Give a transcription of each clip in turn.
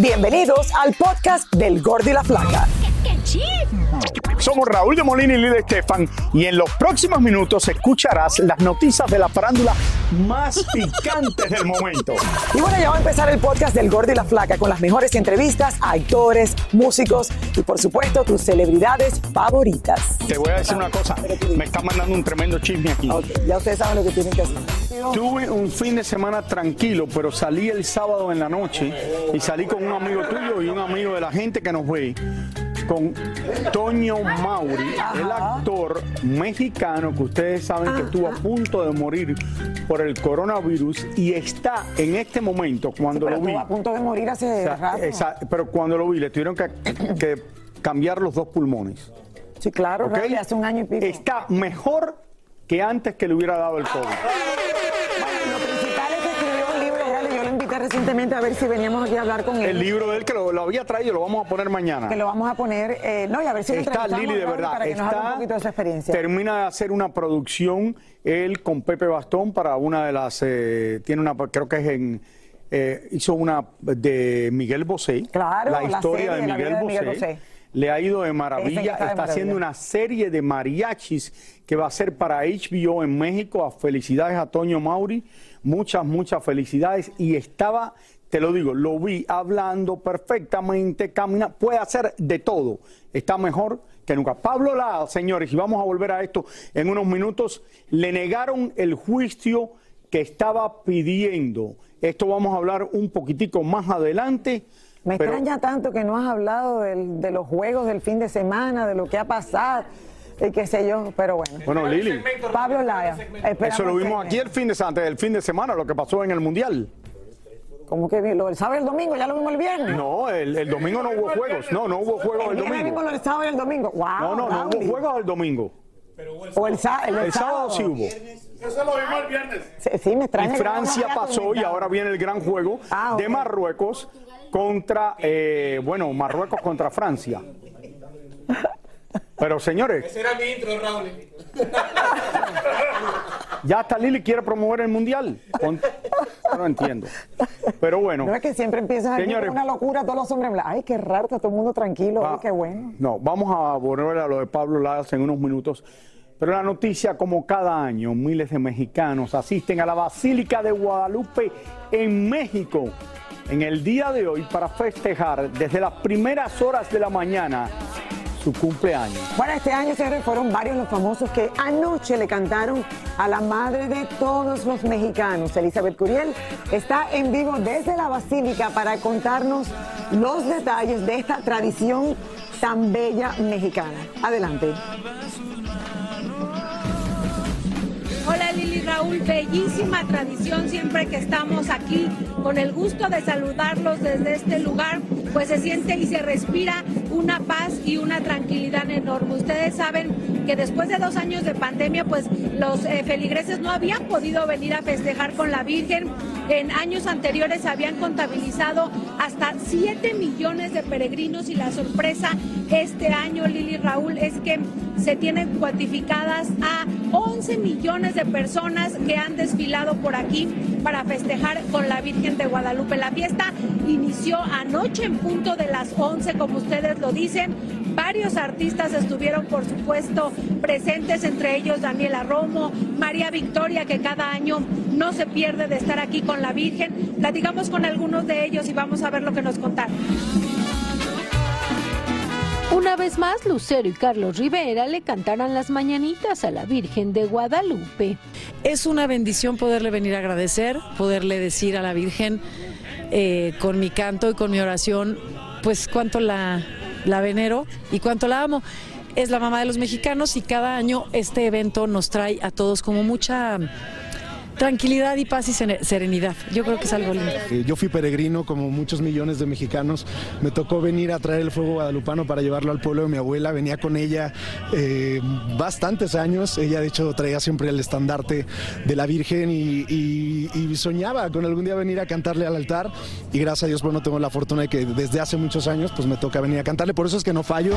Bienvenidos al podcast del Gordi la Flaca. Somos Raúl de Molina y Lidia Estefan y en los próximos minutos escucharás las noticias de la farándula más picantes del momento. Y bueno, ya va a empezar el podcast del Gordi y la Flaca con las mejores entrevistas a actores, músicos y por supuesto tus celebridades favoritas. Te voy a decir una cosa, me está mandando un tremendo chisme aquí. Ya ustedes saben lo que tienen que hacer. Tuve un fin de semana tranquilo, pero salí el sábado en la noche y salí con un amigo tuyo y un amigo de la gente que nos ve con Toño Mauri, el actor mexicano que ustedes saben que estuvo a punto de morir por el coronavirus y está en este momento, cuando Pero lo vi, estuvo a punto de morir hace o sea, rato. esa- pero cuando lo vi le tuvieron que, que cambiar los dos pulmones. Sí, claro, ¿ok? Raúl, hace un año y pico. Está mejor que antes que le hubiera dado el COVID. Recientemente a ver si veníamos aquí a hablar con él. El libro de él que lo, lo había traído lo vamos a poner mañana. Que lo vamos a poner, eh, no, y a ver si Está Lili de verdad. Para que nos hable un poquito de su experiencia. termina de hacer una producción él con Pepe Bastón para una de las eh, tiene una creo que es en eh, hizo una de Miguel Bosé. Claro, la la historia de la Miguel, de Miguel Bosé. Bosé. Le ha ido de maravilla. está de Está haciendo una serie de mariachis que va a ser para HBO en México. A felicidades a Toño Mauri. Muchas, muchas felicidades. Y estaba, te lo digo, lo vi hablando perfectamente, camina, puede hacer de todo. Está mejor que nunca. Pablo Lara, señores, y vamos a volver a esto en unos minutos, le negaron el juicio que estaba pidiendo. Esto vamos a hablar un poquitico más adelante. Me pero- extraña tanto que no has hablado del- de los juegos del fin de semana, de lo que ha pasado, y qué sé yo, pero bueno. Bueno, Lili, Pablo Laya. eso lo vimos aquí el fin de semana, el fin de semana, lo que pasó en el Mundial. ¿Cómo que lo del sábado y el domingo? ¿Ya lo vimos el viernes? No, el, el domingo no hubo juegos. No, no hubo juegos el El viernes vimos domingo. lo del sábado y el domingo. Wow, No, no, no hubo juegos el domingo. O el, el, del El sábado sí hubo. Sí, sí, me Y extraña. no Francia pasó y ahora viene el gran juego Ah, de. Marruecos contra, eh, bueno, Marruecos contra Francia. Pero señores, Ese era mi intro, Raúl. ya hasta Lili quiere promover el mundial. Con- No entiendo. Pero bueno. No es que siempre empiezas aquí Señores. con una locura, todos los hombres. Ay, qué raro, está todo el mundo tranquilo. Va- Ay, qué bueno. No, vamos a volver a lo de Pablo Lagas en unos minutos. Pero la noticia, como cada año, miles de mexicanos asisten a la Basílica de Guadalupe en México en el día de hoy para festejar desde las primeras horas de la mañana su cumpleaños. Bueno, este año, señores, fueron varios los famosos que anoche le cantaron a la madre de todos los mexicanos. Elizabeth Curiel está en vivo desde la Basílica para contarnos los detalles de esta tradición tan bella mexicana. Adelante. Hola Lili Raúl, bellísima tradición siempre que estamos aquí, con el gusto de saludarlos desde este lugar, pues se siente y se respira una paz y una tranquilidad enorme. Ustedes saben que después de dos años de pandemia, pues los eh, feligreses no habían podido venir a festejar con la Virgen En años anteriores habían contabilizado hasta 7 millones de peregrinos y la sorpresa este año, Lili Raúl, es que se tienen cuantificadas a 11 millones de personas que han desfilado por aquí para festejar con la Virgen de Guadalupe. La fiesta inició anoche en punto de las 11, como ustedes lo dicen. Varios artistas estuvieron, por supuesto, presentes, entre ellos Daniela Romo, María Victoria, que cada año no se pierde de estar aquí con la Virgen. Platicamos con algunos de ellos y vamos a ver lo que nos contaron. Una vez más, Lucero y Carlos Rivera le cantarán las mañanitas a la Virgen de Guadalupe. Es una bendición poderle venir a agradecer, poderle decir a la Virgen eh, con mi canto y con mi oración, pues cuánto la, la venero y cuánto la amo. Es la mamá de los mexicanos y cada año este evento nos trae a todos como mucha tranquilidad y paz y serenidad. Yo creo que es algo lindo. Eh, yo fui peregrino como muchos millones de mexicanos. Me tocó venir a traer el fuego guadalupano para llevarlo al pueblo de mi abuela. Venía con ella eh, bastantes años. Ella de hecho traía siempre el estandarte de la Virgen y, soñaba con algún día venir a cantarle al altar. Y gracias a Dios, bueno, tengo la fortuna de que desde hace muchos años pues me toca venir a cantarle. Por eso es que no fallo.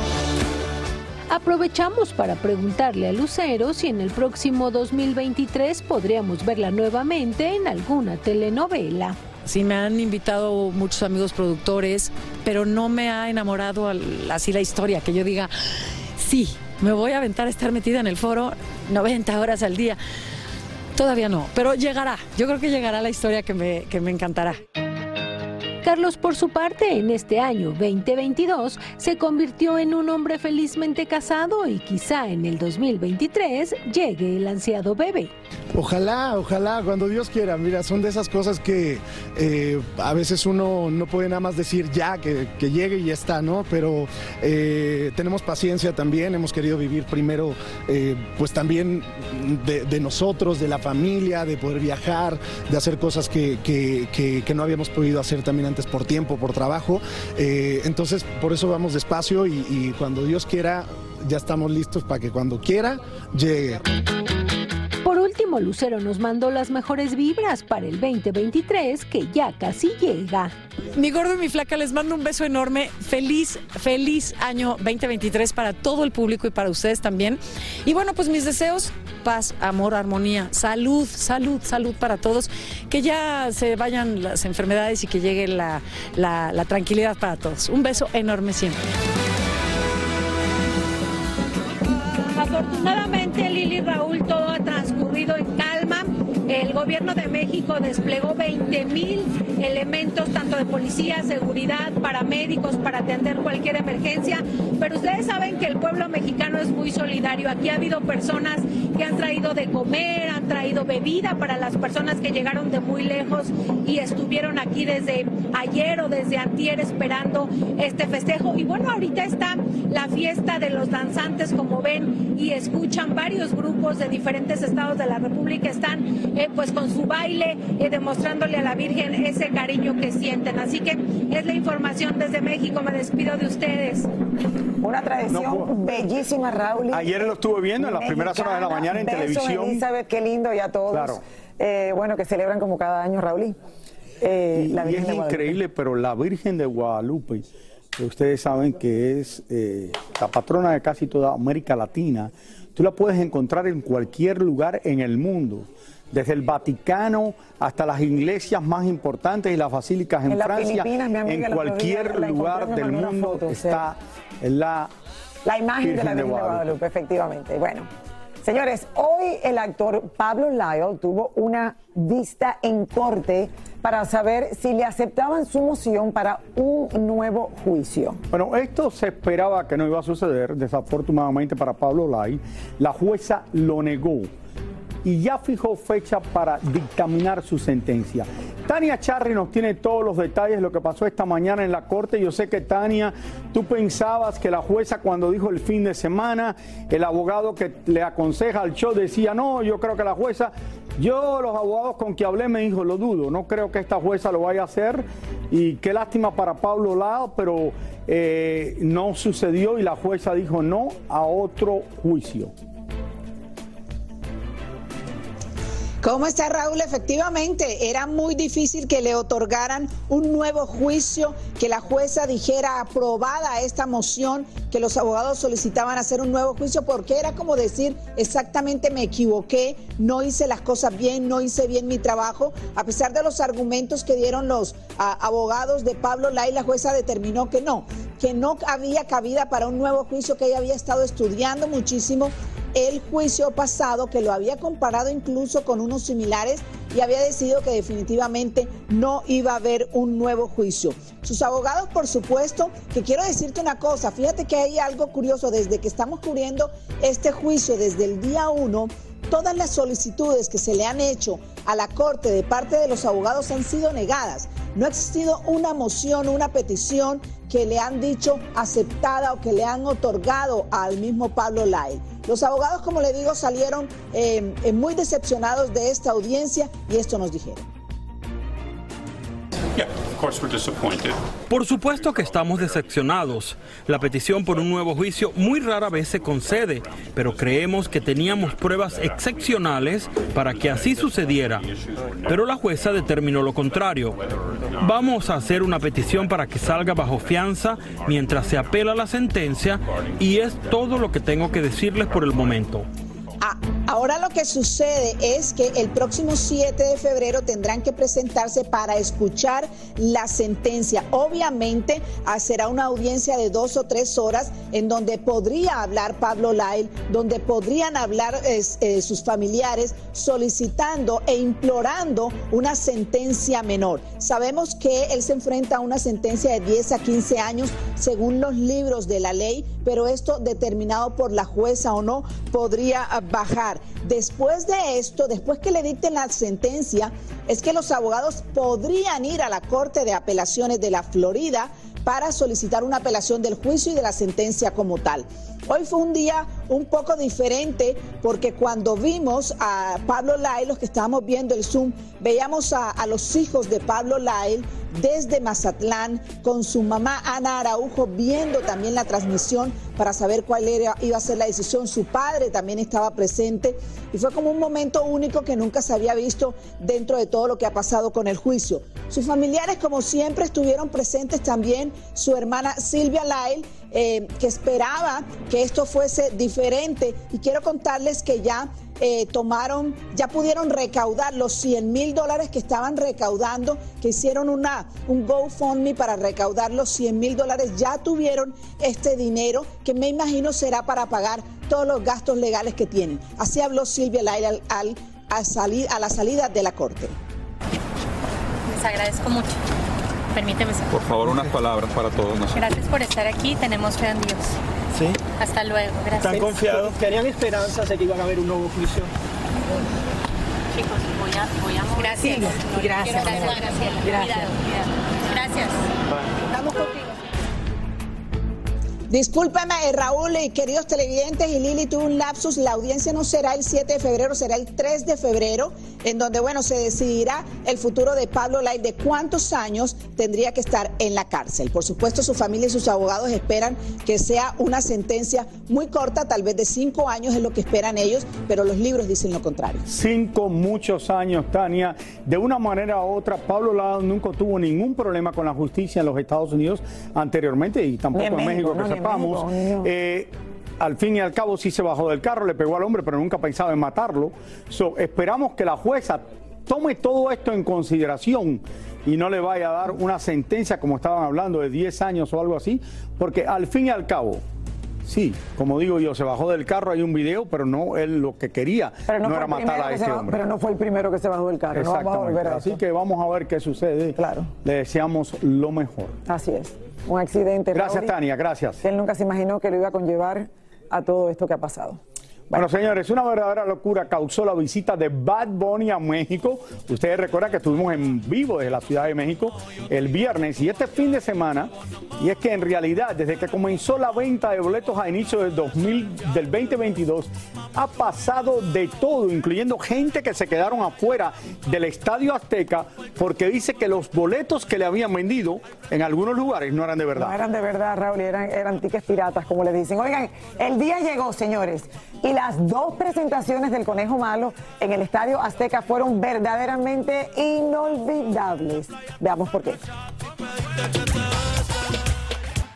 Aprovechamos para preguntarle a Lucero si en el próximo 2023 podríamos verla nuevamente en alguna telenovela. Sí, me han invitado muchos amigos productores, pero no me ha enamorado así la historia, que yo diga, sí, me voy a aventar a estar metida en el foro 90 horas al día. Todavía no, pero llegará. Yo creo que llegará la historia que me, que me encantará. Carlos, por su parte, en este año 2022 se convirtió en un hombre felizmente casado y quizá en el 2023 llegue el ansiado bebé. Ojalá, ojalá, cuando Dios quiera. Mira, son de esas cosas que eh, a veces uno no puede nada más decir ya, que, llegue y ya está, ¿no? Pero eh, tenemos paciencia también, hemos querido vivir primero, eh, pues también de, nosotros, de la familia, de poder viajar, de hacer cosas que, que no habíamos podido hacer también por tiempo, por trabajo. Eh, entonces, por eso vamos despacio y, y cuando Dios quiera, ya estamos listos para que cuando quiera llegue. Por último, Lucero nos mandó las mejores vibras para el 2023 que ya casi llega. Mi gordo y mi flaca les mando un beso enorme. Feliz, feliz año 2023 para todo el público y para ustedes también. Y bueno, pues mis deseos, paz, amor, armonía, salud, salud, salud para todos. Que ya se vayan las enfermedades y que llegue la, la tranquilidad para todos. Un beso enorme siempre. Afortunadamente, Lili Raúl, todo ha transcurrido en calma. El gobierno de México desplegó 20 mil elementos, tanto de policía, seguridad, paramédicos, para atender cualquier emergencia. Pero ustedes saben que el pueblo mexicano es muy solidario. Aquí ha habido personas que han traído de comer, han traído bebida para las personas que llegaron de muy lejos y estuvieron aquí desde ayer o desde antier esperando este festejo. Y bueno, ahorita está la fiesta de los danzantes, como ven y escuchan varios grupos de diferentes estados de la República están eh, pues con su baile, eh, demostrándole a la Virgen ese cariño que sienten. Así que es la información desde México. Me despido de ustedes. Una tradición bellísima, Raúl. Ayer lo estuve viendo en las primeras horas de la mañana en televisión. Elizabeth, qué lindo y a todos. Eh, bueno, que celebran como cada año, Raúl. Eh, y, es increíble, pero la Virgen de Guadalupe, que ustedes saben que es la patrona de casi toda América Latina, tú la puedes encontrar en cualquier lugar en el mundo desde el Vaticano hasta las iglesias más importantes y las basílicas en, Francia, en cualquier lugar del mundo está la, la imagen de la Virgen de Guadalupe. efectivamente. Bueno, señores, hoy el actor Pablo Lyle tuvo una vista en corte para saber si le aceptaban su moción para un nuevo juicio. Bueno, esto se esperaba que no iba a suceder, desafortunadamente para Pablo Lyle. La jueza lo negó y ya fijó fecha para dictaminar su sentencia. Tania Charri nos tiene todos los detalles de lo que pasó esta mañana en la corte. Yo sé que Tania, tú pensabas que la jueza cuando dijo el fin de semana, el abogado que le aconseja al show decía, no, yo creo que la jueza, yo los abogados con que hablé me dijo, lo dudo, no creo que esta jueza lo vaya a hacer y qué lástima para Pablo Lado, pero eh, no sucedió y la jueza dijo no a otro juicio. ¿Cómo está Raúl? Efectivamente, era muy difícil que le otorgaran un nuevo juicio, que la jueza dijera aprobada esta moción, que los abogados solicitaban hacer un nuevo juicio, porque era como decir exactamente me equivoqué, no hice las cosas bien, no hice bien mi trabajo. A pesar de los argumentos que dieron los abogados de Pablo Lai, la jueza determinó que no, que no había cabida para un nuevo juicio, que ella había estado estudiando muchísimo el juicio pasado, que lo había comparado incluso con unos similares y había decidido que definitivamente no iba a haber un nuevo juicio. Sus abogados, por supuesto, que quiero decirte una cosa, fíjate que hay algo curioso, desde que estamos cubriendo este juicio, desde el día uno, todas las solicitudes que se le han hecho a la Corte de parte de los abogados han sido negadas. No ha existido una moción, una petición que le han dicho aceptada o que le han otorgado al mismo Pablo Lai. Los abogados, como le digo, salieron eh, eh, muy decepcionados de esta audiencia y esto nos dijeron. Por supuesto que estamos decepcionados. La petición por un nuevo juicio muy rara vez se concede, pero creemos que teníamos pruebas excepcionales para que así sucediera. Pero la jueza determinó lo contrario. Vamos a hacer una petición para que salga bajo fianza mientras se apela la sentencia y es todo lo que tengo que decirles por el momento. Ah, ahora lo que sucede es que el próximo 7 de febrero tendrán que presentarse para escuchar la sentencia. Obviamente será una audiencia de dos o tres horas en donde podría hablar Pablo Lyle, donde podrían hablar eh, sus familiares solicitando e implorando una sentencia menor. Sabemos que él se enfrenta a una sentencia de 10 a 15 años según los libros de la ley, pero esto determinado por la jueza o no podría ah, bajar. Después de esto, después que le dicten la sentencia, es que los abogados podrían ir a la Corte de Apelaciones de la Florida para solicitar una apelación del juicio y de la sentencia como tal. Hoy fue un día un poco diferente porque cuando vimos a Pablo Lyle, los que estábamos viendo el Zoom, veíamos a, los hijos de Pablo Lyle desde Mazatlán con su mamá Ana Araujo viendo también la transmisión para saber cuál era, iba a ser la decisión. Su padre también estaba presente y fue como un momento único que nunca se había visto dentro de todo lo que ha pasado con el juicio. Sus familiares, como siempre, estuvieron presentes también. Su hermana Silvia Lyle, eh, que esperaba que esto fuese diferente. Y quiero contarles que ya eh, tomaron, ya pudieron recaudar los 100 mil dólares que estaban recaudando, que hicieron una, un GoFundMe para recaudar los 100 mil dólares, ya tuvieron este dinero que me imagino será para pagar todos los gastos legales que tienen. Así habló Silvia Laila al, salir, a la salida de la corte. Les agradezco mucho. Permíteme. Por favor, unas palabras para todos nosotros. Gracias por estar aquí. Tenemos fe en Dios. Sí. Hasta luego, gracias. ¿Están confiados? ¿Tenían esperanzas de que iban a haber un nuevo juicio? Chicos, voy a... Voy a gracias. Gracias. Gracias, Gracias. Gracias. Gracias. Estamos contigo. Discúlpeme, eh, Raúl y queridos televidentes, y Lili tuvo un lapsus. La audiencia no será el 7 de febrero, será el 3 de febrero, en donde, bueno, se decidirá el futuro de Pablo Lai, de cuántos años tendría que estar en la cárcel. Por supuesto, su familia y sus abogados esperan que sea una sentencia muy corta, tal vez de cinco años es lo que esperan ellos, pero los libros dicen lo contrario. Cinco, muchos años, Tania. De una manera u otra, Pablo Lai nunca tuvo ningún problema con la justicia en los Estados Unidos anteriormente y tampoco en, México, que vamos. Eh, al fin y al cabo sí se bajó del carro, le pegó al hombre, pero nunca pensaba en matarlo. esperamos que la jueza tome todo esto en consideración y no le vaya a dar una sentencia, como estaban hablando, de 10 años o algo así, porque al fin y al cabo, sí, como digo yo, se bajó del carro, hay un video, pero no él lo que quería no, era matar a ese hombre. Pero no fue el primero que se bajó del carro. Exactamente. Así que vamos a ver qué sucede. Claro. Le deseamos lo mejor. Así es un accidente. Gracias, Tania, gracias. Él nunca se imaginó que lo iba a conllevar a todo esto que ha pasado. Bueno, señores, una verdadera locura causó la visita de Bad Bunny a México. Ustedes recuerdan que estuvimos en vivo desde la Ciudad de México el viernes y este fin de semana. Y es que en realidad, desde que comenzó la venta de boletos a inicio del, 2000, del 2022, ha pasado de todo, incluyendo gente que se quedaron afuera del Estadio Azteca porque dice que los boletos que le habían vendido en algunos lugares no eran de verdad. No eran de verdad, Raúl, eran, eran tickets piratas, como le dicen. Oigan, el día llegó, señores, y la Las dos presentaciones del Conejo Malo en el Estadio Azteca fueron verdaderamente inolvidables. Veamos por qué.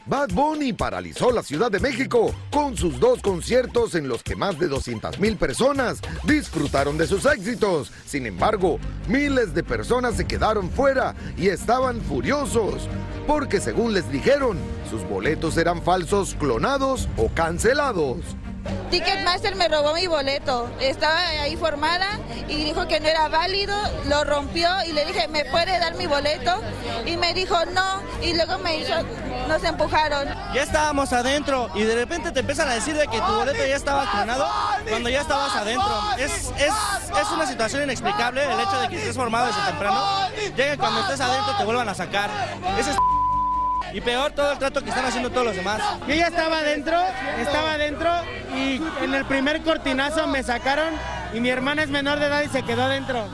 Bad Bunny paralizó la Ciudad de México con sus dos conciertos en los que más de 200 mil personas disfrutaron de sus éxitos. Sin embargo, miles de personas se quedaron fuera y estaban furiosos porque según les dijeron, sus boletos eran falsos, clonados o cancelados. Ticketmaster me robó mi boleto. Estaba ahí formada y dijo que no era válido, lo rompió y le dije, ¿me puede dar mi boleto? Y me dijo, no. Y luego me hizo, nos empujaron. Ya estábamos adentro y de repente te empiezan a decir de que tu boleto ya estaba clonado cuando ya estabas adentro. Es, es, es una situación inexplicable el hecho de que estés formado desde temprano. Llega cuando estés adentro te vuelvan a sacar. Ese es y peor todo el trato que están haciendo todos los demás. Yo ya estaba adentro, estaba adentro y en el primer cortinazo me sacaron y mi hermana es menor de edad y se quedó adentro.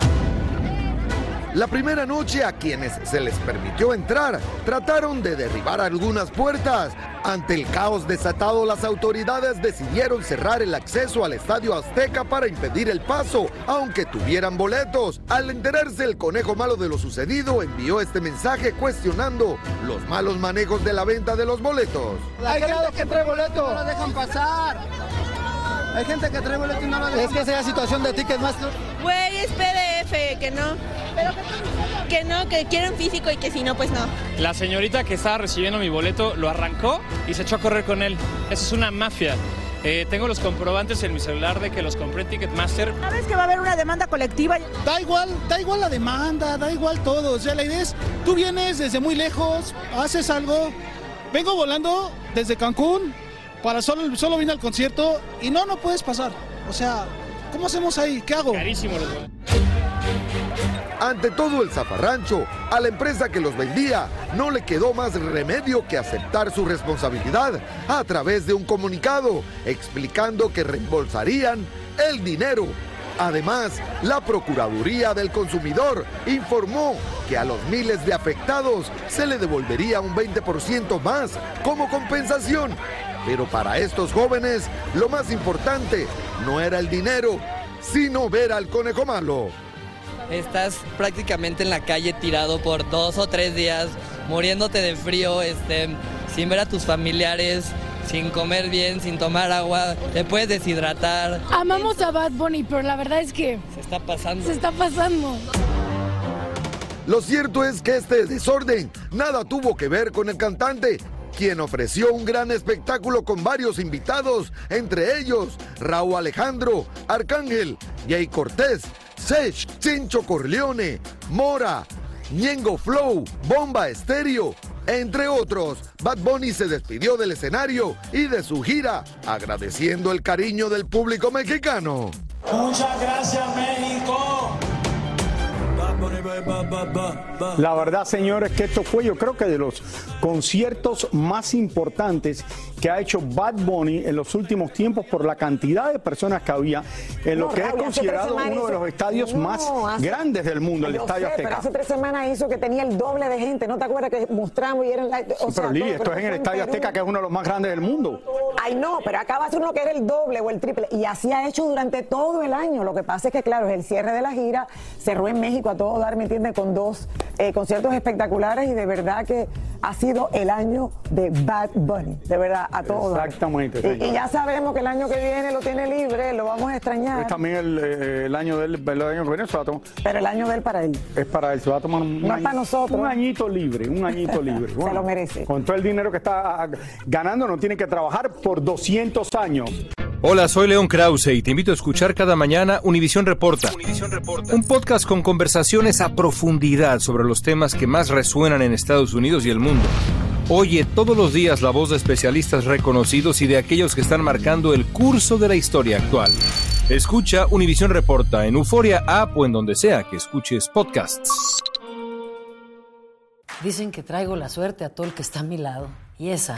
La primera noche a quienes se les permitió entrar trataron de derribar algunas puertas. Ante el caos desatado, las autoridades decidieron cerrar el acceso al Estadio Azteca para impedir el paso, aunque tuvieran boletos. Al enterarse el conejo malo de lo sucedido, envió este mensaje cuestionando los malos manejos de la venta de los boletos. Hay gente que trae boleto. No lo dejan pasar. Hay gente que trae boleto y no lo dejan Es que la situación de Ticketmaster. Güey, es PDF, que no. Que no, que quieren físico y que si no, pues no. La señorita que estaba recibiendo mi boleto lo arrancó y se echó a correr con él. Eso es una mafia. Eh, tengo los comprobantes en mi celular de que los compré en Ticketmaster. ¿Sabes que va a haber una demanda colectiva? Da igual, da igual la demanda, da igual todo. O sea, la idea es, tú vienes desde muy lejos, haces algo. Vengo volando desde Cancún, para solo, solo vine al concierto y no, no puedes pasar. O sea, ¿cómo hacemos ahí? ¿Qué hago? Carísimo los Ante todo el zafarrancho, a la empresa que los vendía no le quedó más remedio que aceptar su responsabilidad a través de un comunicado explicando que reembolsarían el dinero. Además, la Procuraduría del Consumidor informó que a los miles de afectados se le devolvería un 20% más como compensación. Pero para estos jóvenes, lo más importante no era el dinero, sino ver al conejo malo. Estás prácticamente en la calle tirado por dos o tres días, muriéndote de frío, este, sin ver a tus familiares, sin comer bien, sin tomar agua, te puedes deshidratar. Amamos a Bad Bunny, pero la verdad es que Se está pasando. se está pasando. Lo cierto es que este desorden nada tuvo que ver con el cantante, quien ofreció un gran espectáculo con varios invitados, entre ellos Raúl Alejandro, Arcángel, Jay Cortés, Sech, Chincho Corleone, Mora, Ñengo Flow, Bomba Estéreo, entre otros. Bad Bunny se despidió del escenario y de su gira, agradeciendo el cariño del público mexicano. Muchas gracias, México. La verdad, señores, que esto fue yo creo que de los conciertos más importantes que ha hecho Bad Bunny en los últimos tiempos por la cantidad de personas que había en lo que es considerado uno de los estadios No, más hace- grandes del mundo, el Estadio sé, Pero Azteca. hace tres semanas hizo que tenía el doble de gente. ¿No te acuerdas que mostramos y eran la, o Sí, sea, pero Lili, esto pero es en el Estadio. Azteca, que es uno de los más grandes del mundo. Ay, no, pero acaba de ser uno que era el doble o el triple. Y así ha hecho durante todo el año. Lo que pasa es que, claro, es el cierre de la gira. Cerró en México a todo dar, ¿me entiendes? Con dos eh, conciertos espectaculares y de verdad que ha sido el año de Bad Bunny. De verdad, a todo dar. Exactamente, Y, y ya sabemos que el año que viene lo tiene libre, lo vamos a extrañar. Es también el, eh, el año del el año que viene se va a tomar. Pero el año de él para él. Es para él, se va a tomar un, No es año- para nosotros. un añito libre, un añito libre. Se lo merece. Con todo el dinero que está ah, ganando, no tiene que trabajar por 200 años. Hola, soy León Krause y te invito a escuchar cada mañana Univisión Reporta. Un podcast con conversaciones a profundidad sobre los temas que más resuenan en Estados Unidos y el mundo. Oye todos los días la voz de especialistas reconocidos y de aquellos que están marcando el curso de la historia actual. Escucha Univisión Reporta en Euforia App o en donde sea que escuches podcasts. Dicen que traigo la suerte a todo el que está a mi lado. Y esa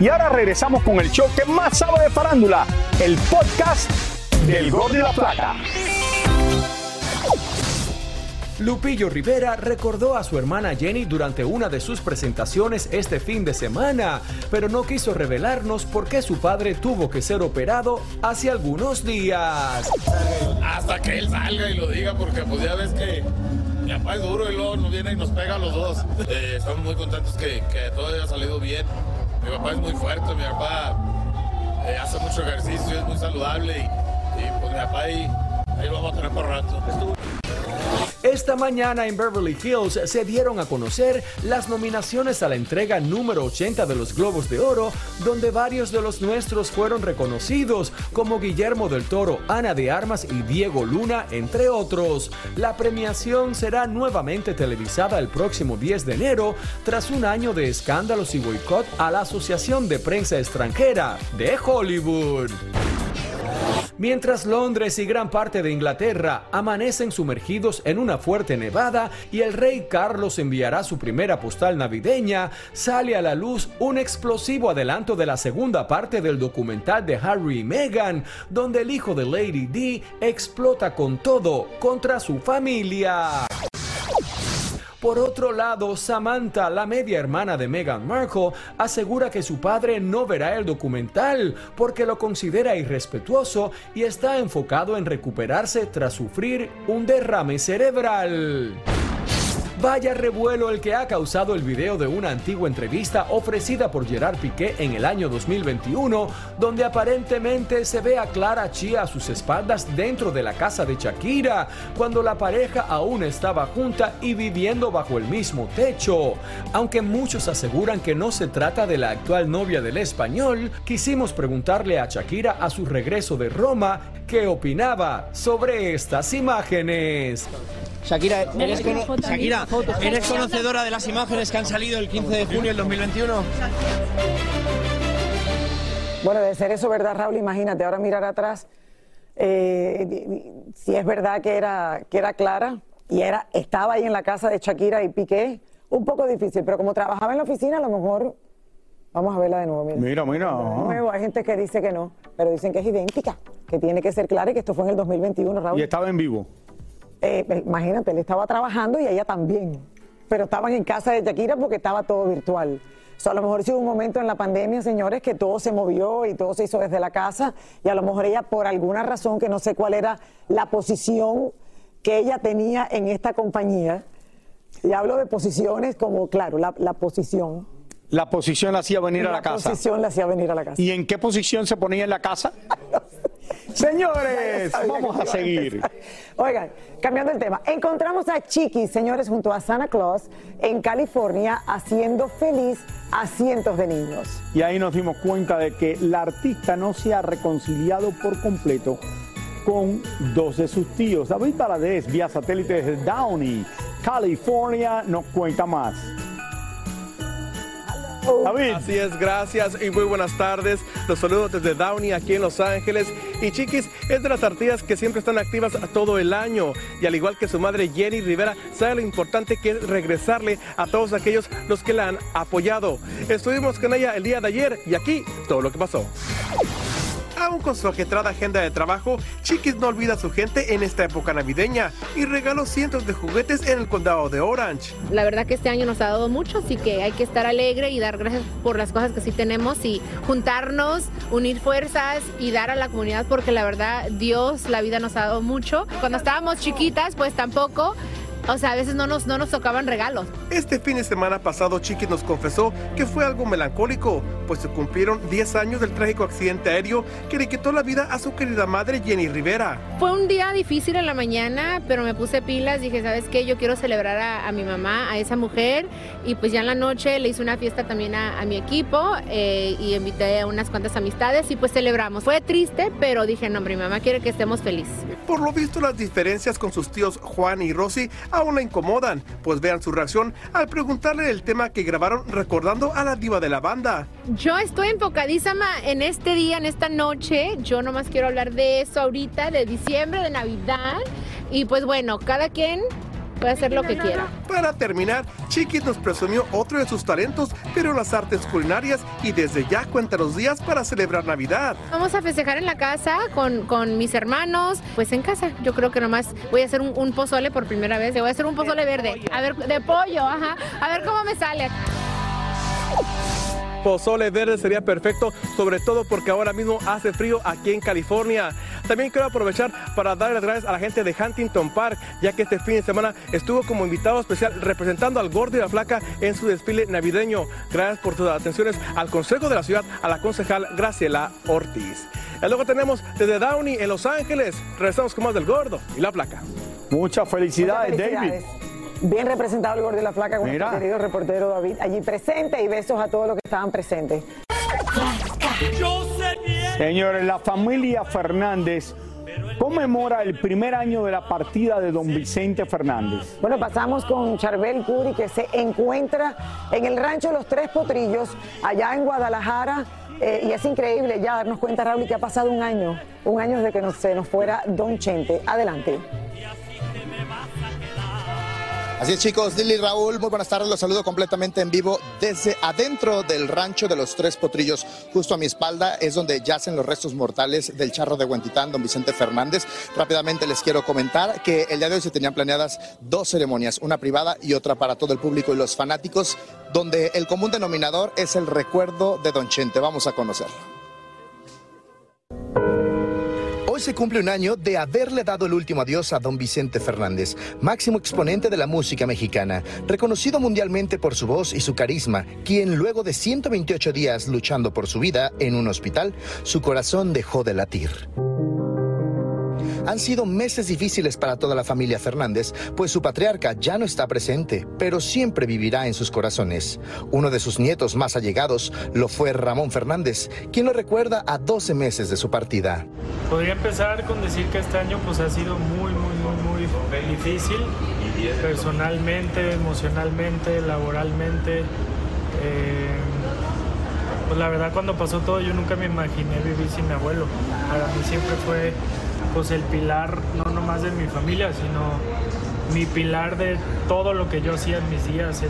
Y ahora regresamos con el show que más sabe de farándula, el podcast del Gol de la Plata. Lupillo Rivera recordó a su hermana Jenny durante una de sus presentaciones este fin de semana, pero no quiso revelarnos por qué su padre tuvo que ser operado hace algunos días. Hasta que él salga y lo diga, porque pues ya ves que mi papá es duro y luego nos viene y nos pega a los dos. Eh, estamos muy contentos que, que todo haya salido bien. Mi papá es muy fuerte, mi papá eh, hace mucho ejercicio, es muy saludable y, pues mi papá ahí, ahí lo vamos a tener por rato. Esta mañana en Beverly Hills se dieron a conocer las nominaciones a la entrega número 80 de los Globos de Oro, donde varios de los nuestros fueron reconocidos, como Guillermo del Toro, Ana de Armas y Diego Luna, entre otros. La premiación será nuevamente televisada el próximo 10 de enero, tras un año de escándalos y boicot a la Asociación de Prensa Extranjera de Hollywood. Mientras Londres y gran parte de Inglaterra amanecen sumergidos en una fuerte nevada y el rey Carlos enviará su primera postal navideña, sale a la luz un explosivo adelanto de la segunda parte del documental de Harry y Meghan, donde el hijo de Lady D explota con todo contra su familia. Por otro lado, Samantha, la media hermana de Meghan Markle, asegura que su padre no verá el documental porque lo considera irrespetuoso y está enfocado en recuperarse tras sufrir un derrame cerebral. Vaya revuelo el que ha causado el video de una antigua entrevista ofrecida por Gerard Piqué en el año 2021, donde aparentemente se ve a Clara Chia a sus espaldas dentro de la casa de Shakira, cuando la pareja aún estaba junta y viviendo bajo el mismo techo. Aunque muchos aseguran que no se trata de la actual novia del español, quisimos preguntarle a Shakira a su regreso de Roma qué opinaba sobre estas imágenes. Shakira, ¿eres, cono Shakira, ¿eres conocedora de las imágenes que han salido el 15 de junio del 2021? Bueno, de ser eso verdad, Raúl, imagínate, ahora mirar atrás, eh, si es verdad que era, que era Clara y era, estaba ahí en la casa de Shakira y Piqué, un poco difícil, pero como trabajaba en la oficina, a lo mejor Vamos a verla de nuevo, mira. Mira, mira. De nuevo, hay gente que dice que no, pero dicen que es idéntica, que tiene que ser clara y que esto fue en el 2021, Raúl. Y estaba en vivo. Eh, imagínate, él estaba trabajando y ella también, pero estaban en casa de Shakira porque estaba todo virtual. O sea, a lo mejor sí hubo un momento en la pandemia, señores, que todo se movió y todo se hizo desde la casa y a lo mejor ella por alguna razón que no sé cuál era la posición que ella tenía en esta compañía, y hablo de posiciones como, claro, la, la posición. La posición la hacía venir a la casa. La posición la hacía venir a la casa. ¿Y en qué posición se ponía en la casa? Señores, vamos a seguir. Oigan, cambiando el tema, encontramos a Chiqui, señores, junto a Santa Claus en California, haciendo feliz a cientos de niños. Y ahí nos dimos cuenta de que la artista no se ha reconciliado por completo con dos de sus tíos. David Valadez, vía satélite desde Downey, California, nos cuenta más. David. Así es, gracias y muy buenas tardes. Los saludo desde Downey, aquí en Los Ángeles. Y Chiquis es de las artistas que siempre están activas todo el año. Y al igual que su madre Jenny Rivera, sabe lo importante que es regresarle a todos aquellos los que la han apoyado. Estuvimos con ella el día de ayer y aquí todo lo que pasó. Aún con su ajetrada agenda de trabajo, Chiquis no olvida a su gente en esta época navideña y regaló cientos de juguetes en el condado de Orange. La verdad que este año nos ha dado mucho, así que hay que estar alegre y dar gracias por las cosas que sí tenemos y juntarnos, unir fuerzas y dar a la comunidad porque la verdad Dios, la vida nos ha dado mucho. Cuando estábamos chiquitas, pues tampoco O sea, a veces no nos, no nos tocaban regalos. Este fin de semana pasado, Chiquis nos confesó que fue algo melancólico, pues se cumplieron 10 años del trágico accidente aéreo que le quitó la vida a su querida madre Jenny Rivera. Fue un día difícil en la mañana, pero me puse pilas, dije, ¿sabes qué? Yo quiero celebrar a, a mi mamá, a esa mujer, y pues ya en la noche le hice una fiesta también a, a mi equipo eh, y invité a unas cuantas amistades y pues celebramos. Fue triste, pero dije, no, hombre, mi mamá quiere que estemos felices. Por lo visto, las diferencias con sus tíos Juan y Rosy aún la incomodan, pues vean su reacción al preguntarle el tema que grabaron recordando a la diva de la banda. Yo estoy enfocadísima en este día, en esta noche. Yo nomás quiero hablar de eso ahorita, de diciembre, de Navidad. Y pues bueno, cada quien puede hacer lo que quiera. Para terminar, Chiquis nos presumió otro de sus talentos, pero en las artes culinarias y desde ya cuenta los días para celebrar Navidad. Vamos a festejar en la casa con, con mis hermanos, pues en casa. Yo creo que nomás voy a hacer un, un pozole por primera vez. Voy a hacer un pozole verde. A ver, de pollo, ajá. A ver cómo me sale. Pozole verde sería perfecto, sobre todo porque ahora mismo hace frío aquí en California. También quiero aprovechar para darle las gracias a la gente de Huntington Park, ya que este fin de semana estuvo como invitado especial representando al gordo y la flaca en su desfile navideño. Gracias por sus atenciones al Consejo de la Ciudad, a la concejal Graciela Ortiz. Y luego tenemos desde Downey en Los Ángeles. Regresamos con más del gordo y la flaca. Muchas felicidades, Muchas felicidades. David. Bien representado el gordo y la flaca con Mira. nuestro querido reportero David allí presente y besos a todos los que estaban presentes. Señores, la familia Fernández conmemora el primer año de la partida de don Vicente Fernández. Bueno, pasamos con Charbel Curi que se encuentra en el rancho Los Tres Potrillos, allá en Guadalajara. eh, y es increíble ya darnos cuenta, Raúl, que ha pasado un año, un año desde que nos, se nos fuera Don Chente. Adelante. Así es chicos, Lili Raúl, muy buenas tardes, los saludo completamente en vivo desde adentro del rancho de los Tres Potrillos. Justo a mi espalda es donde yacen los restos mortales del charro de Huentitán, don Vicente Fernández. Rápidamente les quiero comentar que el día de hoy se tenían planeadas dos ceremonias, una privada y otra para todo el público y los fanáticos, donde el común denominador es el recuerdo de don Chente. Vamos a conocerlo. Se cumple un año de haberle dado el último adiós a don Vicente Fernández, máximo exponente de la música mexicana, reconocido mundialmente por su voz y su carisma, quien luego de 128 días luchando por su vida en un hospital, su corazón dejó de latir. Han sido meses difíciles para toda la familia Fernández, pues su patriarca ya no está presente, pero siempre vivirá en sus corazones. Uno de sus nietos más allegados lo fue Ramón Fernández, quien lo recuerda a 12 meses de su partida. Podría empezar con decir que este año pues ha sido muy, muy, muy, muy difícil, personalmente, emocionalmente, laboralmente. Eh, pues la verdad cuando pasó todo yo nunca me imaginé vivir sin mi abuelo. Para mí siempre fue pues el pilar no nomás de mi familia, sino mi pilar de todo lo que yo hacía en mis días.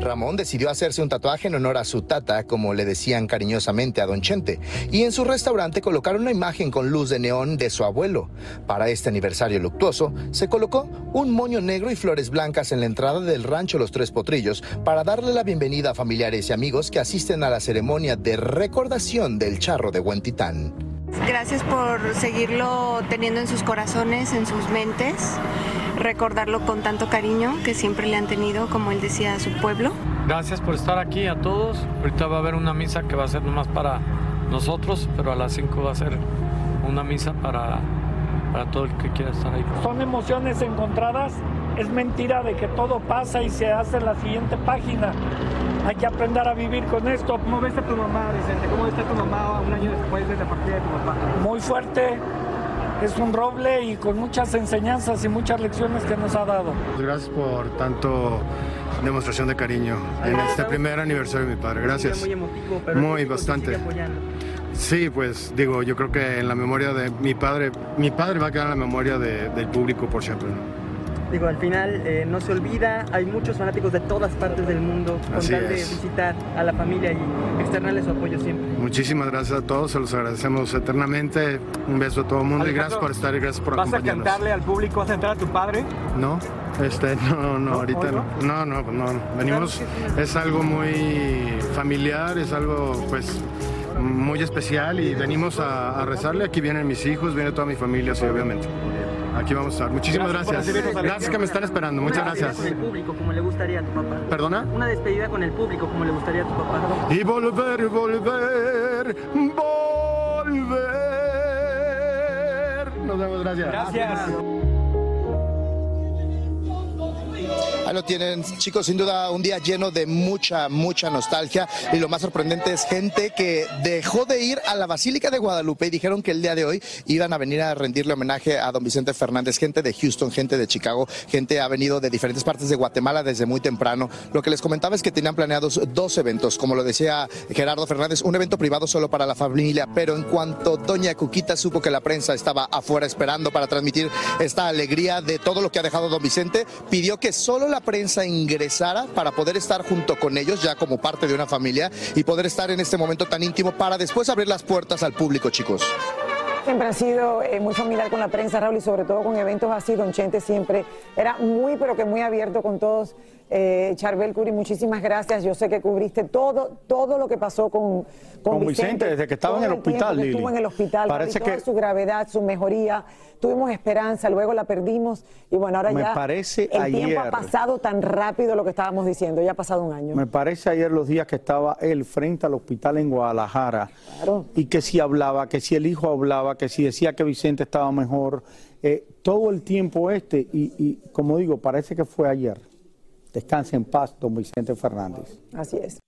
Ramón decidió hacerse un tatuaje en honor a su tata, como le decían cariñosamente a Don Chente, y en su restaurante colocaron una imagen con luz de neón de su abuelo. Para este aniversario luctuoso, se colocó un moño negro y flores blancas en la entrada del rancho Los Tres Potrillos para darle la bienvenida a familiares y amigos que asisten a la ceremonia de recordación del charro de Huentitán. Gracias por seguirlo teniendo en sus corazones, en sus mentes, recordarlo con tanto cariño que siempre le han tenido, como él decía, a su pueblo. Gracias por estar aquí a todos. Ahorita va a haber una misa que va a ser nomás para nosotros, pero a las 5 va a ser una misa para, para todo el que quiera estar ahí. Son emociones encontradas. Es mentira de que todo pasa y se hace en la siguiente página. Hay que aprender a vivir con esto. ¿Cómo ves a tu mamá, Vicente? ¿Cómo ves a tu mamá un año después de la partida de tu papá? Muy fuerte. Es un roble y con muchas enseñanzas y muchas lecciones que nos ha dado. Gracias por tanto demostración de cariño en este primer aniversario de mi padre. Gracias. Muy emotivo, pero Muy, bastante. Sí, pues digo, yo creo que en la memoria de mi padre, mi padre va a quedar en la memoria de- del público por siempre. ¿no? Digo, al final eh, no se olvida, hay muchos fanáticos de todas partes del mundo con Así tal de es. visitar a la familia y externarle su apoyo siempre. Muchísimas gracias a todos, se los agradecemos eternamente. Un beso a todo el mundo y gracias por estar y gracias por ¿Vas a acompañarnos. cantarle al público, vas a entrar a tu padre? No, este, no, no, ahorita no. No, no, pues no. Venimos, es algo muy familiar, es algo, pues, muy especial y venimos a, a rezarle. Aquí vienen mis hijos, viene toda mi familia, sí, obviamente. Aquí vamos a estar. Muchísimas Gracias gracias. que me están esperando. Muchas Una despedida gracias. Con el público, como le gustaría a tu papá. ¿Perdona? Una despedida con el público, como le gustaría a tu papá. Y volver, volver, volver. Nos vemos, gracias. Gracias. Lo tienen, chicos, sin duda un día lleno de mucha, mucha nostalgia. Y lo más sorprendente es gente que dejó de ir a la Basílica de Guadalupe y dijeron que el día de hoy iban a venir a rendirle homenaje a don Vicente Fernández, gente de Houston, gente de Chicago, gente ha venido de diferentes partes de Guatemala desde muy temprano. Lo que les comentaba es que tenían planeados dos eventos, como lo decía Gerardo Fernández, un evento privado solo para la familia, pero en cuanto doña Cuquita supo que la prensa estaba afuera esperando para transmitir esta alegría de todo lo que ha dejado don Vicente, pidió que solo la prensa ingresara para poder estar junto con ellos ya como parte de una familia y poder estar en este momento tan íntimo para después abrir las puertas al público, chicos. Siempre ha sido eh, muy familiar con la prensa, Raúl, y sobre todo con eventos así. Don Chente siempre era muy, pero que muy abierto con todos. Eh, Charbel Curi, muchísimas gracias. Yo sé que cubriste todo, todo lo que pasó con, con, Con Vicente, desde que estaba en el hospital, Lili. Estuvo en el hospital, Parece que- su gravedad, su mejoría. Tuvimos esperanza, luego la perdimos y bueno, ahora Me ya parece el tiempo ha pasado tan rápido lo que estábamos diciendo, ya ha pasado un año. Me parece ayer los días que estaba él frente al hospital en Guadalajara y que si hablaba, que si el hijo hablaba, que si decía que Vicente estaba mejor, eh, todo el tiempo este, y, y como digo, parece que fue ayer. Descanse en paz, don Vicente Fernández. Así es.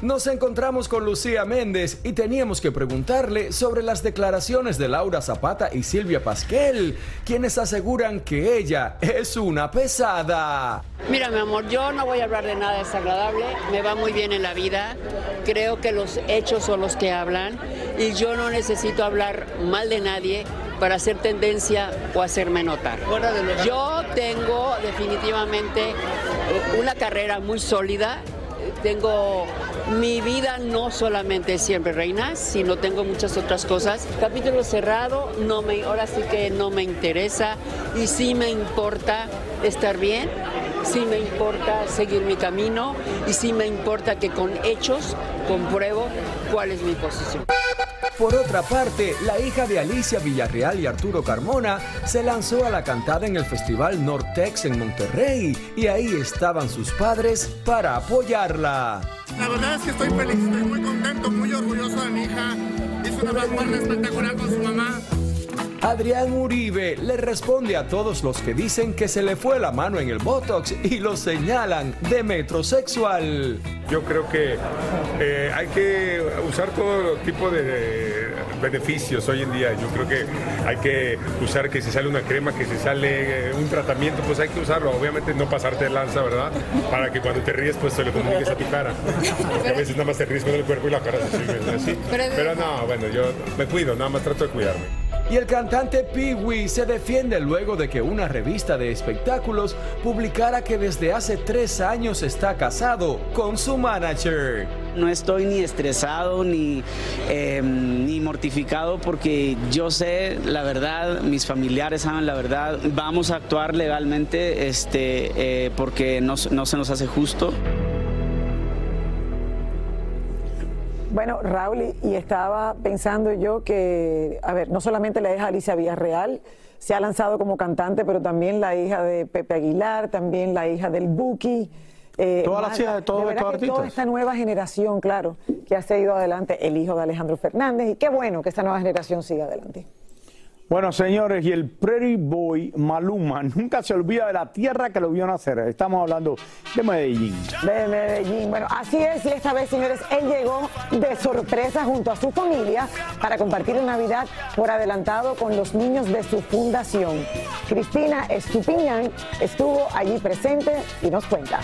Nos encontramos con Lucía Méndez y teníamos que preguntarle sobre las declaraciones de Laura Zapata y Silvia Pasquel, quienes aseguran que ella es una pesada. Mira, mi amor, yo no voy a hablar de nada desagradable, me va muy bien en la vida, creo que los hechos son los que hablan y yo no necesito hablar mal de nadie para hacer tendencia o hacerme notar. Yo tengo definitivamente una carrera muy sólida, tengo mi vida no solamente siempre reina, sino tengo muchas otras cosas. Capítulo cerrado, no me, ahora sí que no me interesa y sí me importa estar bien, sí me importa seguir mi camino y sí me importa que con hechos compruebo cuál es mi posición. Por otra parte, la hija de Alicia Villarreal y Arturo Carmona se lanzó a la cantada en el Festival Nortex en Monterrey y ahí estaban sus padres para apoyarla. La verdad es que estoy feliz, estoy muy contento, muy orgulloso de mi hija. Hizo una vanguardia espectacular con su mamá. Adrián Uribe le responde a todos los que dicen que se le fue la mano en el Botox y lo señalan de metrosexual. Yo creo que eh, hay que usar todo tipo de beneficios hoy en día. Yo creo que hay que usar que si sale una crema, que si sale eh, un tratamiento, pues hay que usarlo. Obviamente no pasarte de lanza, ¿verdad? Para que cuando te ríes, pues se lo comuniques a tu cara. Porque a veces nada más te ríes con el cuerpo y la cara se sirve así. Pero no, bueno, yo me cuido, nada más trato de cuidarme. Y el cantante Pee Wee se defiende luego de que una revista de espectáculos publicara que desde hace tres años está casado con su manager. No estoy ni estresado ni, eh, ni mortificado porque yo sé la verdad, mis familiares saben la verdad. Vamos a actuar legalmente este, eh, porque no, no se nos hace justo. Bueno, Raúl, y- estaba pensando yo que, a ver, no solamente la hija Alicia Villarreal se ha lanzado como cantante, pero también la hija de Pepe Aguilar, también la hija del Buki. eh, Todas las hijas de todos estos que Toda artistas. esta nueva generación, claro, que ha seguido adelante el hijo de Alejandro Fernández, y qué bueno que esta nueva generación siga adelante. Bueno, señores, y el Pretty Boy Maluma nunca se olvida de la tierra que lo vio nacer. Estamos hablando de Medellín. de Medellín. Bueno, así es, y esta vez, señores, él llegó de sorpresa junto a su familia para compartir Navidad por adelantado con los niños de su fundación. Cristina Estupiñán estuvo allí presente y nos cuenta.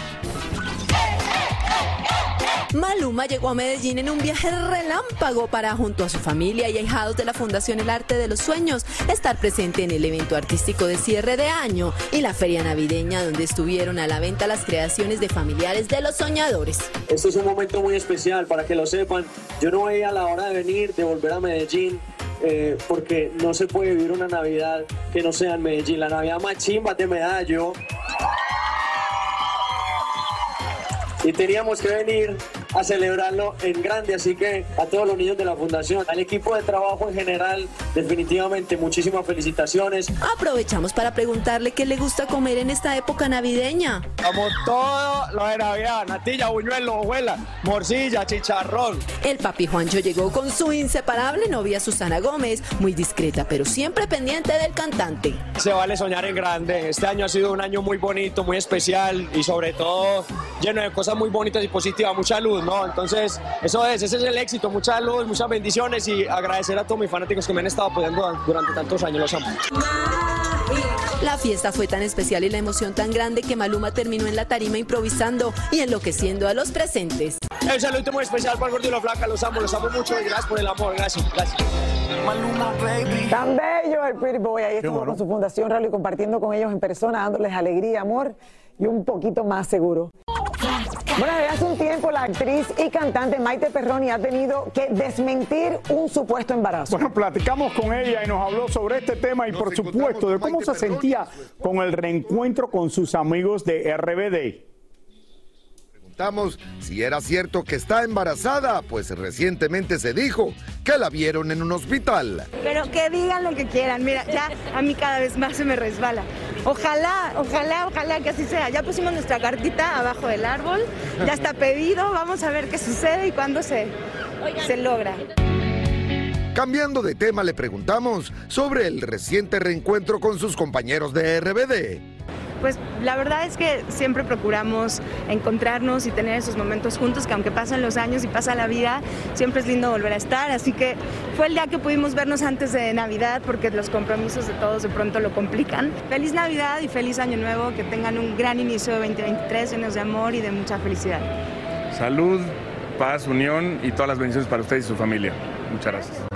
Maluma llegó a Medellín en un viaje relámpago para, junto a su familia y ahijados de la Fundación El Arte de los Sueños, estar presente en el evento artístico de cierre de año y la feria navideña donde estuvieron a la venta las creaciones de familiares de los soñadores. Este es un momento muy especial para que lo sepan. Yo no veía la hora de venir, de volver a Medellín, eh, porque no se puede vivir una Navidad que no sea en Medellín. La Navidad más chimba de Medallo. Y teníamos que venir a celebrarlo en grande. Así que a todos los niños de la fundación, al equipo de trabajo en general, definitivamente muchísimas felicitaciones. Aprovechamos para preguntarle qué le gusta comer en esta época navideña. Como todo lo de Navidad, natilla, buñuelo, abuela, morcilla, chicharrón. El papi Juancho llegó con su inseparable novia Susana Gómez, muy discreta pero siempre pendiente del cantante. Se vale soñar en grande. Este año ha sido un año muy bonito, muy especial y sobre todo lleno de cosas muy bonitas y positivas, mucha luz, ¿no? Entonces, eso es, ese es el éxito, mucha luz, muchas bendiciones y agradecer a todos mis fanáticos que me han estado apoyando durante tantos años. Los amo. La fiesta fue tan especial y la emoción tan grande que Maluma terminó en la tarima improvisando y enloqueciendo a los presentes. Un saludo muy especial para el Gordo y la Flaca, los amo, los amo mucho y gracias por el amor, gracias, gracias. Tan bello el Pretty Boy. Ahí estuvo con su fundación Rally compartiendo con ellos en persona, dándoles alegría, amor y un poquito más seguro. Bueno, desde hace un tiempo la actriz y cantante Maite Perroni ha tenido que desmentir un supuesto embarazo. Bueno, platicamos con ella y nos habló sobre este tema y por supuesto de cómo se sentía con el reencuentro con sus amigos de RBD preguntamos si era cierto que está embarazada, pues recientemente se dijo que la vieron en un hospital. Pero que digan lo que quieran, mira, ya a mí cada vez más se me resbala. Ojalá, ojalá, ojalá que así sea. Ya pusimos nuestra cartita abajo del árbol, ya está pedido, vamos a ver qué sucede y cuándo se, se logra. Cambiando de tema, le preguntamos sobre el reciente reencuentro con sus compañeros de RBD pues la verdad es que siempre procuramos encontrarnos y tener esos momentos juntos, que aunque pasan los años y pasa la vida, siempre es lindo volver a estar. Así que fue el día que pudimos vernos antes de Navidad, porque los compromisos de todos de pronto lo complican. Feliz Navidad y feliz Año Nuevo, que tengan un gran inicio de 2023 llenos de amor y de mucha felicidad. Salud, paz, unión y todas las bendiciones para ustedes y su familia. Muchas gracias.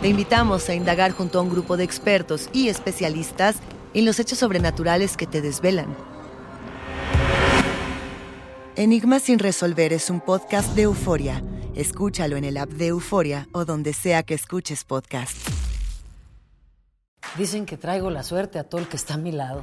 te invitamos a indagar junto a un grupo de expertos y especialistas en los hechos sobrenaturales que te desvelan. Enigma sin resolver es un podcast de euforia. Escúchalo en el app de Euforia o donde sea que escuches podcast. Dicen que traigo la suerte a todo el que está a mi lado.